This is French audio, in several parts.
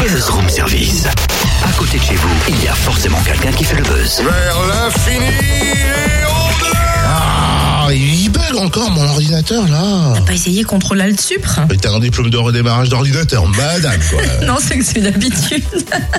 Buzz Room Service. À côté de chez vous, il y a forcément quelqu'un qui fait le buzz. Vers l'infini et au-delà Ah, il bug encore mon ordinateur là. Pas essayer contrôle alt supre? Mais T'as un diplôme de redémarrage d'ordinateur, madame quoi. Non, c'est que c'est d'habitude.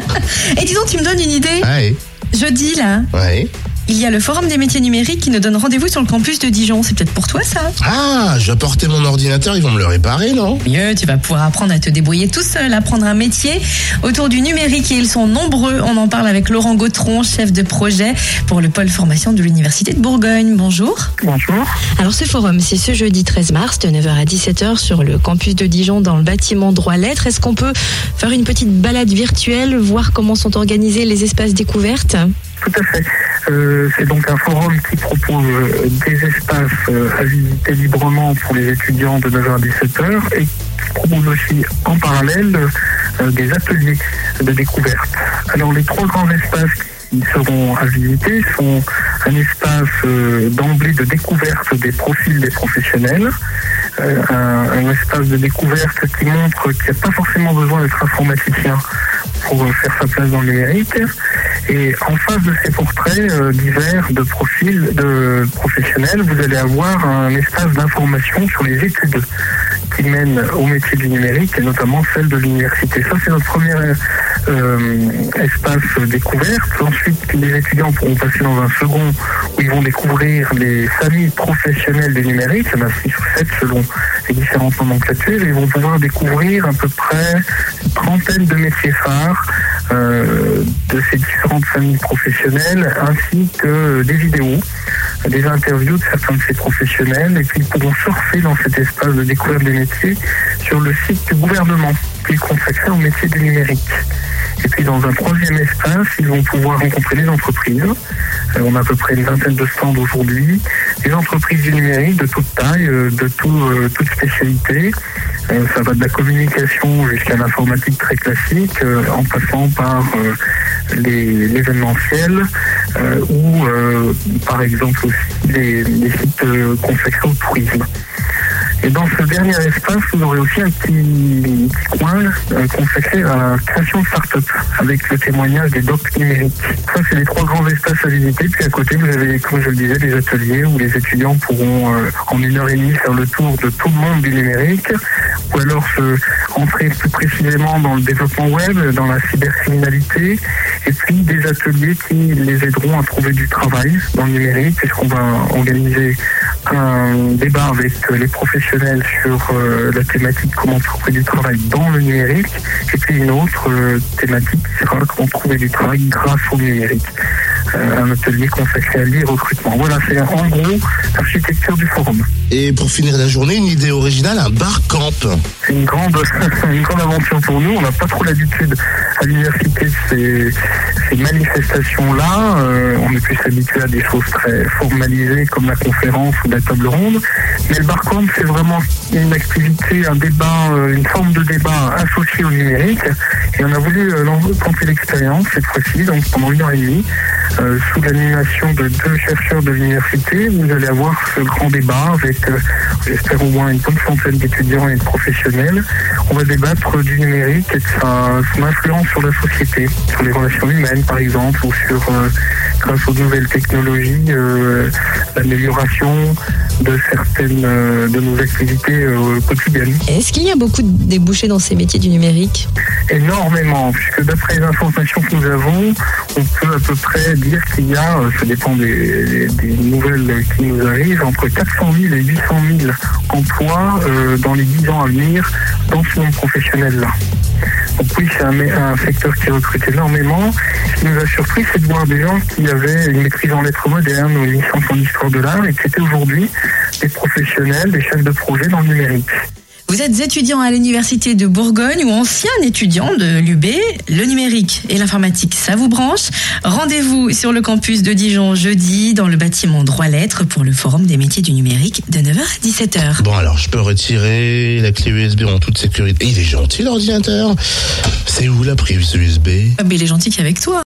Et dis donc, tu me donnes une idée Ouais, Jeudi, là, ouais. Il y a le Forum des métiers numériques qui nous donne rendez-vous sur le campus de Dijon. C'est peut-être pour toi, ça Ah, je vais apporter mon ordinateur, ils vont me le réparer, non? Mieux, tu vas pouvoir apprendre à te débrouiller tout seul, apprendre un métier autour du numérique et ils sont nombreux. On en parle avec Laurent Gautron, chef de projet pour le pôle formation de l'Université de Bourgogne. Bonjour. Bonjour. Alors ce forum, c'est ce jeudi 13 mars de 9h à 17h sur le campus de Dijon dans le bâtiment droit lettres. Est-ce qu'on peut faire une petite balade virtuelle, voir comment sont organisés les espaces découvertes? Tout à fait. Euh, c'est donc un forum qui propose euh, des espaces euh, à visiter librement pour les étudiants de 9h à 17h et qui propose aussi en parallèle euh, des ateliers de découverte. Alors les trois grands espaces qui seront à visiter sont un espace euh, d'emblée de découverte des profils des professionnels, euh, un, un espace de découverte qui montre qu'il n'y a pas forcément besoin d'être informaticien pour euh, faire sa place dans le numérique. Et en face de ces portraits euh, divers de profils de professionnels, vous allez avoir un espace d'information sur les études qui mènent au métier du numérique et notamment celle de l'université. Ça, c'est notre premier euh, espace découverte. Ensuite, les étudiants pourront passer dans un second où ils vont découvrir les familles professionnelles du numérique. Il y en a six ou sept selon les différentes nomenclatures. Et ils vont pouvoir découvrir à peu près une trentaine de métiers phares euh, de ces différentes familles professionnelles, ainsi que des vidéos, des interviews de certains de ces professionnels, et puis ils pourront surfer dans cet espace de découverte des métiers sur le site du gouvernement qui est consacré au métier du numérique. Et puis dans un troisième espace, ils vont pouvoir rencontrer les entreprises. Euh, on a à peu près une vingtaine de stands aujourd'hui. Des entreprises du numérique de toute taille, euh, de tout, euh, toute spécialité. Euh, ça va de la communication jusqu'à l'informatique très classique, en passant par les- l'événementiel ou par exemple aussi les, les sites consacrés au tourisme. Et dans ce dernier espace, vous aurez aussi un petit, coin euh, consacré à la création de start-up avec le témoignage des docs numériques. Ça, c'est les trois grands espaces à visiter. Puis à côté, vous avez, comme je le disais, des ateliers où les étudiants pourront, euh, en une heure et demie, faire le tour de tout le monde du numérique ou alors se entrer plus précisément dans le développement web, dans la cybercriminalité, et puis des ateliers qui les aideront à trouver du travail dans le numérique, puisqu'on va organiser un débat avec euh, les professionnels sur euh, la thématique comment trouver du travail dans le numérique, et puis une autre euh, thématique qui sera comment trouver du travail grâce au numérique. Euh, un atelier consacré à l'e-recrutement. Voilà, c'est en gros l'architecture du forum. Et pour finir la journée, une idée originale, un bar camp. C'est une grande, une grande aventure pour nous. On n'a pas trop l'habitude à l'université de ces, ces manifestations-là. Euh, on est plus habitué à des choses très formalisées comme la conférence ou la table ronde. Mais le barcamp, c'est vraiment une activité, un débat, euh, une forme de débat associé au numérique. Et on a voulu euh, tenter l'expérience cette fois-ci, donc pendant une heure et demie, euh, sous l'animation de deux chercheurs de l'université. Vous allez avoir ce grand débat avec, euh, j'espère, au moins une bonne centaine d'étudiants et de professionnels. On va débattre du numérique et de sa, son influence sur la société, sur les relations humaines par exemple, ou sur, euh, grâce aux nouvelles technologies, euh, l'amélioration de certaines euh, de nos activités euh, quotidiennes. Est-ce qu'il y a beaucoup de débouchés dans ces métiers du numérique? Énormément, puisque d'après les informations que nous avons, on peut à peu près dire qu'il y a, ça dépend des, des nouvelles qui nous arrivent, entre 400 000 et 800 000 emplois dans les 10 ans à venir dans ce monde professionnel-là. Oui, c'est un, un secteur qui recrute énormément. Ce qui nous a surpris, c'est de voir des gens qui avaient une maîtrise en lettres modernes ou une licence en histoire de l'art et qui étaient aujourd'hui des professionnels, des chefs de projet dans le numérique. Vous êtes étudiant à l'université de Bourgogne ou ancien étudiant de l'UB, le numérique et l'informatique, ça vous branche Rendez-vous sur le campus de Dijon jeudi dans le bâtiment droit lettres pour le forum des métiers du numérique de 9h à 17h. Bon alors, je peux retirer la clé USB en toute sécurité. Il est gentil l'ordinateur. C'est où la prise USB Ah, mais il est gentil qu'avec toi.